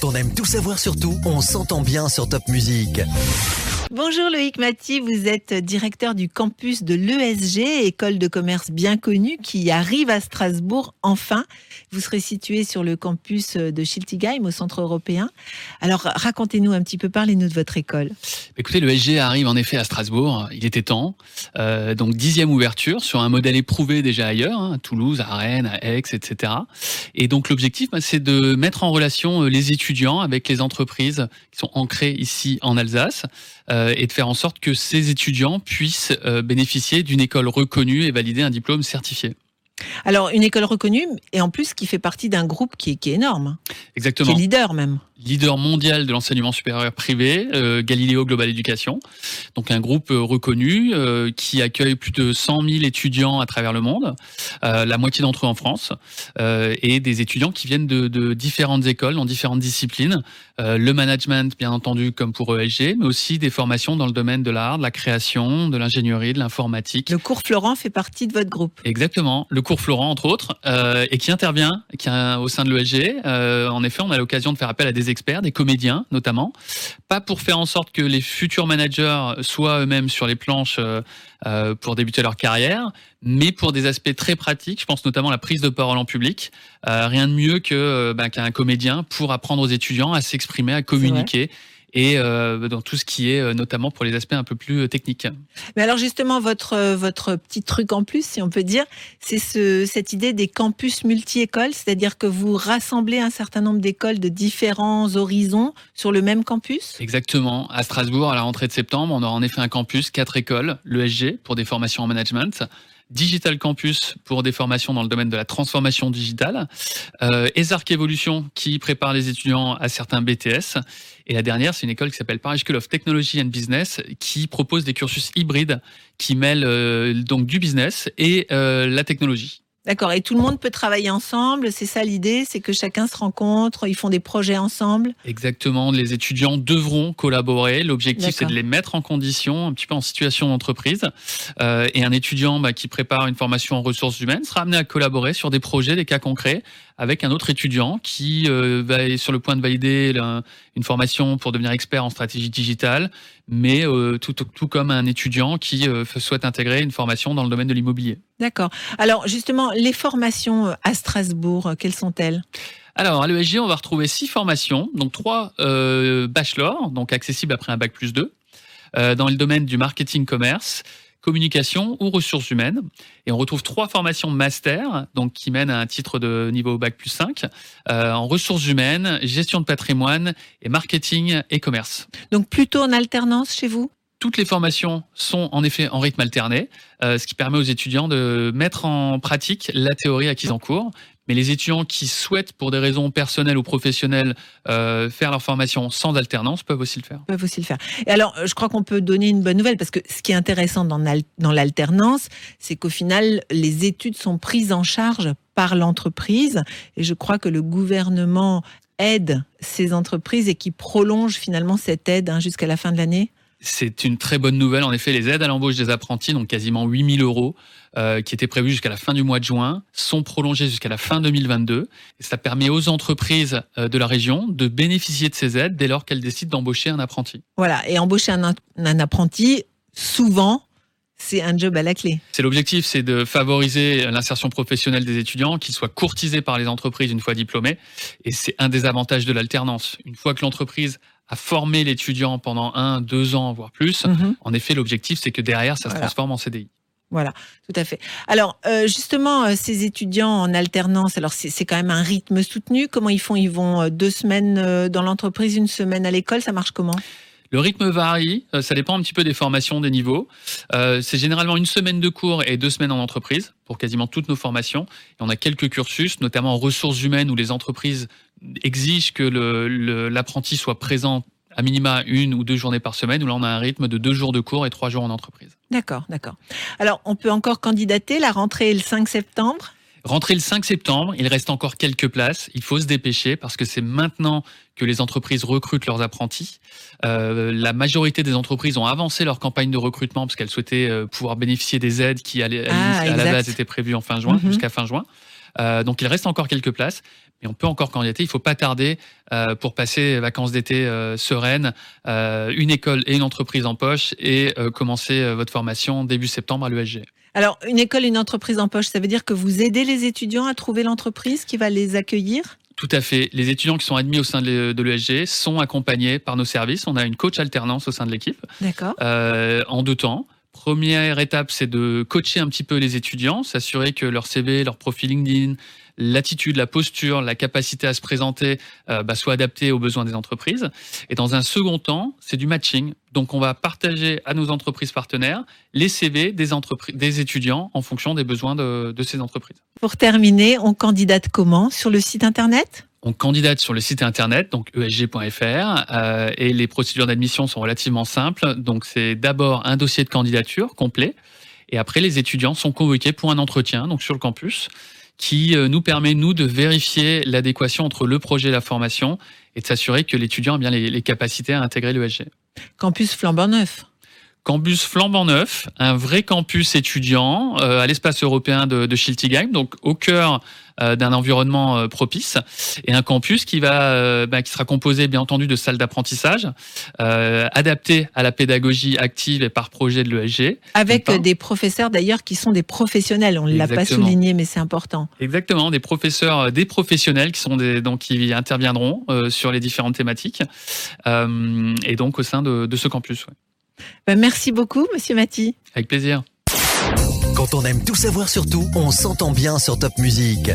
Quand on aime tout savoir sur tout, on s'entend bien sur Top Music. Bonjour Loïc Mathie, vous êtes directeur du campus de l'ESG, école de commerce bien connue qui arrive à Strasbourg enfin. Vous serez situé sur le campus de Schiltigheim au centre européen. Alors racontez-nous un petit peu, parlez-nous de votre école. Écoutez, l'ESG arrive en effet à Strasbourg, il était temps. Euh, donc dixième ouverture sur un modèle éprouvé déjà ailleurs, hein, à Toulouse, à Rennes, à Aix, etc. Et donc l'objectif, bah, c'est de mettre en relation euh, les étudiants avec les entreprises qui sont ancrées ici en Alsace. Euh, et de faire en sorte que ces étudiants puissent euh, bénéficier d'une école reconnue et valider un diplôme certifié. Alors, une école reconnue, et en plus qui fait partie d'un groupe qui est, qui est énorme. Exactement. Qui est leader même leader mondial de l'enseignement supérieur privé, euh, Galileo Global Education. Donc un groupe euh, reconnu euh, qui accueille plus de 100 000 étudiants à travers le monde, la moitié d'entre eux en France, et des étudiants qui viennent de, de, différentes écoles dans différentes disciplines. le management, bien entendu, comme pour ESG, mais aussi des formations dans le domaine de l'art, de la création, de l'ingénierie, de l'informatique. Le cours Florent fait partie de votre groupe. Exactement, le cours Florent entre autres, et qui intervient qui au sein de l'ESG. en effet, on a l'occasion de faire appel à des experts, des comédiens notamment, pas pour faire en sorte que les futurs managers soient eux-mêmes sur les planches euh, euh, pour débuter leur carrière, mais pour des aspects très pratiques. Je pense notamment à la prise de parole en public. Euh, rien de mieux que bah, qu'un comédien pour apprendre aux étudiants à s'exprimer, à communiquer et euh, dans tout ce qui est euh, notamment pour les aspects un peu plus euh, techniques. Mais alors justement, votre, votre petit truc en plus, si on peut dire, c'est ce, cette idée des campus multi-écoles, c'est-à-dire que vous rassemblez un certain nombre d'écoles de différents horizons sur le même campus? Exactement. À Strasbourg, à la rentrée de septembre, on aura en effet un campus, quatre écoles, l'ESG pour des formations en management, Digital Campus pour des formations dans le domaine de la transformation digitale, euh, ESARC Evolution qui prépare les étudiants à certains BTS, et la dernière, c'est une école qui s'appelle Paris School of Technology and Business qui propose des cursus hybrides qui mêlent euh, donc du business et euh, la technologie. D'accord. Et tout le monde peut travailler ensemble. C'est ça l'idée, c'est que chacun se rencontre, ils font des projets ensemble? Exactement. Les étudiants devront collaborer. L'objectif, c'est de les mettre en condition, un petit peu en situation d'entreprise. Euh, et un étudiant bah, qui prépare une formation en ressources humaines sera amené à collaborer sur des projets, des cas concrets, avec un autre étudiant qui euh, va être sur le point de valider une formation pour devenir expert en stratégie digitale, mais euh, tout, tout, comme un étudiant qui euh, souhaite intégrer une formation dans le domaine de l'immobilier. D'accord. Alors justement, les formations à Strasbourg, quelles sont-elles? Alors, à l'ESG, on va retrouver six formations, donc trois bachelors, donc accessibles après un bac plus deux, euh, dans le domaine du marketing commerce, communication ou ressources humaines. Et on retrouve trois formations master, donc qui mènent à un titre de niveau bac plus 5, euh, en ressources humaines, gestion de patrimoine et marketing et commerce. Donc plutôt en alternance chez vous? Toutes les formations sont en effet en rythme alterné, euh, ce qui permet aux étudiants de mettre en pratique la théorie acquise en cours, mais les étudiants qui souhaitent, pour des raisons personnelles ou professionnelles, euh, faire leur formation sans alternance peuvent aussi le faire. Peuvent aussi le faire. Et alors, je crois qu'on peut donner une bonne nouvelle parce que ce qui est intéressant dans, dans l'alternance, c'est qu'au final, les études sont prises en charge par l'entreprise. Et je crois que le gouvernement aide ces entreprises et qui prolonge finalement cette aide hein, jusqu'à la fin de l'année. C'est une très bonne nouvelle. En effet, les aides à l'embauche des apprentis, donc quasiment 8000 euros, euh, qui étaient prévues jusqu'à la fin du mois de juin, sont prolongées jusqu'à la fin 2022. Et ça permet aux entreprises euh, de la région de bénéficier de ces aides dès lors qu'elles décident d'embaucher un apprenti. Voilà, et embaucher un, un apprenti, souvent, c'est un job à la clé. C'est l'objectif, c'est de favoriser l'insertion professionnelle des étudiants, qu'ils soient courtisés par les entreprises une fois diplômés. Et c'est un des avantages de l'alternance. Une fois que l'entreprise à former l'étudiant pendant un, deux ans, voire plus. Mhm. En effet, l'objectif, c'est que derrière, ça se transforme en CDI. Voilà, tout à fait. Alors, euh, justement, euh, ces étudiants en alternance, alors c'est quand même un rythme soutenu. Comment ils font? Ils vont euh, deux semaines dans l'entreprise, une semaine à l'école? Ça marche comment? Le rythme varie, ça dépend un petit peu des formations, des niveaux. c'est généralement une semaine de cours et deux semaines en entreprise pour quasiment toutes nos formations. Et on a quelques cursus, notamment en ressources humaines, où les entreprises exige que l'apprenti soit présent à minima une ou deux journées par semaine, où là on a un rythme de deux jours de cours et trois jours en entreprise. D'accord, d'accord. Alors on peut encore candidater, la rentrée est le 5 septembre? Rentrée le 5 septembre, il reste encore quelques places. Il faut se dépêcher parce que c'est maintenant que les entreprises recrutent leurs apprentis. Euh, la majorité des entreprises ont avancé leur campagne de recrutement parce qu'elles souhaitaient euh, pouvoir bénéficier des aides qui à, ah, la base étaient prévues en fin juin, mhm. jusqu'à fin juin. Euh, donc il reste encore quelques places, mais on peut encore candidater. Il faut pas tarder pour passer les vacances d'été sereines, une école et une entreprise en poche et commencer votre formation début septembre à l'USG. Alors, une école, une entreprise en poche, ça veut dire que vous aidez les étudiants à trouver l'entreprise qui va les accueillir? Tout à fait. Les étudiants qui sont admis au sein de l'ESG sont accompagnés par nos services. On a une coach alternance au sein de l'équipe. D'accord. Euh, en deux temps. Première étape, c'est de coacher un petit peu les étudiants, s'assurer que leur CV, leur profil LinkedIn, l'attitude, la posture, la capacité à se présenter euh, bah, soit adaptée aux besoins des entreprises. Et dans un second temps, c'est du matching. Donc on va partager à nos entreprises partenaires les CV des, des étudiants en fonction des besoins de, de ces entreprises. Pour terminer, on candidate comment? Sur le site internet? On candidate sur le site internet, donc esg.fr, euh, et les procédures d'admission sont relativement simples. Donc c'est d'abord un dossier de candidature complet, et après les étudiants sont convoqués pour un entretien, donc sur le campus qui euh, nous permet, nous, de vérifier l'adéquation entre le projet et la formation et de s'assurer que l'étudiant a bien les, capacités à intégrer l'ESG. Campus flambant neuf campus flambant neuf, un vrai campus étudiant euh, à l'espace européen de, de Schiltigheim, donc au cœur euh, d'un environnement euh, propice et un campus qui va euh, bah, qui sera composé bien entendu de salles d'apprentissage adaptées à la pédagogie active et par projet de l'ESG. Avec des professeurs d'ailleurs qui sont des professionnels. On ne l'a pas souligné, mais c'est important. Exactement, des professeurs, des professionnels qui sont des donc qui interviendront sur les différentes thématiques et donc au sein de, de ce campus. Bah, merci beaucoup, Monsieur Maty. Avec plaisir. Quand on aime tout savoir sur tout, on s'entend bien sur Top Music.